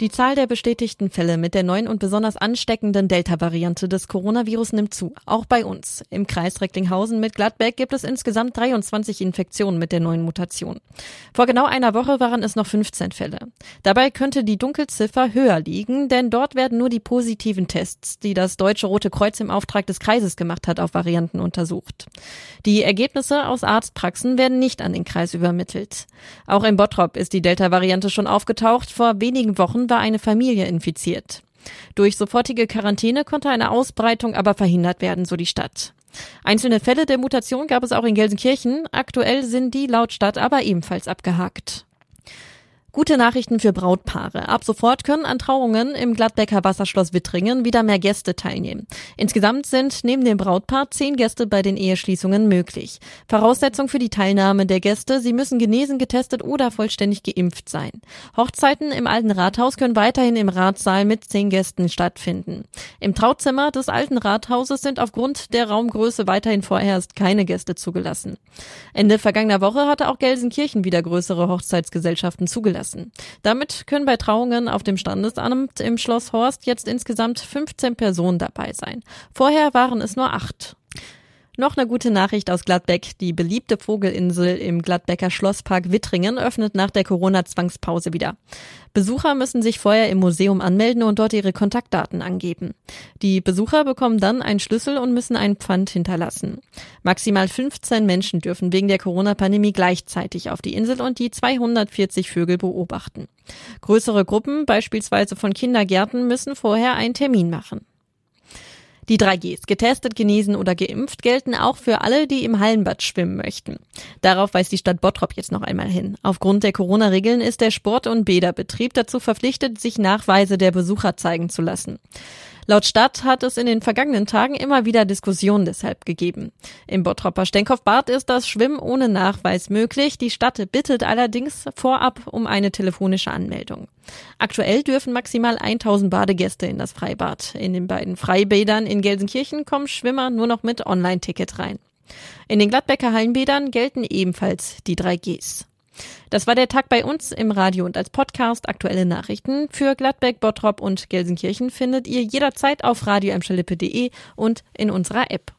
Die Zahl der bestätigten Fälle mit der neuen und besonders ansteckenden Delta-Variante des Coronavirus nimmt zu, auch bei uns. Im Kreis Recklinghausen mit Gladbeck gibt es insgesamt 23 Infektionen mit der neuen Mutation. Vor genau einer Woche waren es noch 15 Fälle. Dabei könnte die Dunkelziffer höher liegen, denn dort werden nur die positiven Tests, die das Deutsche Rote Kreuz im Auftrag des Kreises gemacht hat, auf Varianten untersucht. Die Ergebnisse aus Arztpraxen werden nicht an den Kreis übermittelt. Auch in Bottrop ist die Delta-Variante schon aufgetaucht. Vor wenigen Wochen war eine Familie infiziert. Durch sofortige Quarantäne konnte eine Ausbreitung aber verhindert werden, so die Stadt. Einzelne Fälle der Mutation gab es auch in Gelsenkirchen. Aktuell sind die laut Stadt aber ebenfalls abgehakt. Gute Nachrichten für Brautpaare. Ab sofort können an Trauungen im Gladbecker Wasserschloss Wittringen wieder mehr Gäste teilnehmen. Insgesamt sind neben dem Brautpaar zehn Gäste bei den Eheschließungen möglich. Voraussetzung für die Teilnahme der Gäste, sie müssen genesen, getestet oder vollständig geimpft sein. Hochzeiten im alten Rathaus können weiterhin im Ratssaal mit zehn Gästen stattfinden. Im Trauzimmer des alten Rathauses sind aufgrund der Raumgröße weiterhin vorerst keine Gäste zugelassen. Ende vergangener Woche hatte auch Gelsenkirchen wieder größere Hochzeitsgesellschaften zugelassen lassen. Damit können bei Trauungen auf dem Standesamt im Schloss Horst jetzt insgesamt 15 Personen dabei sein. Vorher waren es nur acht. Noch eine gute Nachricht aus Gladbeck. Die beliebte Vogelinsel im Gladbecker Schlosspark Wittringen öffnet nach der Corona-Zwangspause wieder. Besucher müssen sich vorher im Museum anmelden und dort ihre Kontaktdaten angeben. Die Besucher bekommen dann einen Schlüssel und müssen einen Pfand hinterlassen. Maximal 15 Menschen dürfen wegen der Corona-Pandemie gleichzeitig auf die Insel und die 240 Vögel beobachten. Größere Gruppen, beispielsweise von Kindergärten, müssen vorher einen Termin machen. Die 3Gs, getestet, genesen oder geimpft, gelten auch für alle, die im Hallenbad schwimmen möchten. Darauf weist die Stadt Bottrop jetzt noch einmal hin. Aufgrund der Corona-Regeln ist der Sport- und Bäderbetrieb dazu verpflichtet, sich Nachweise der Besucher zeigen zu lassen. Laut Stadt hat es in den vergangenen Tagen immer wieder Diskussionen deshalb gegeben. Im Bottropper Stenkopfbad ist das Schwimmen ohne Nachweis möglich. Die Stadt bittet allerdings vorab um eine telefonische Anmeldung. Aktuell dürfen maximal 1000 Badegäste in das Freibad. In den beiden Freibädern in Gelsenkirchen kommen Schwimmer nur noch mit Online-Ticket rein. In den Gladbecker Hallenbädern gelten ebenfalls die 3Gs. Das war der Tag bei uns im Radio und als Podcast. Aktuelle Nachrichten für Gladbeck, Bottrop und Gelsenkirchen findet ihr jederzeit auf radio und in unserer App.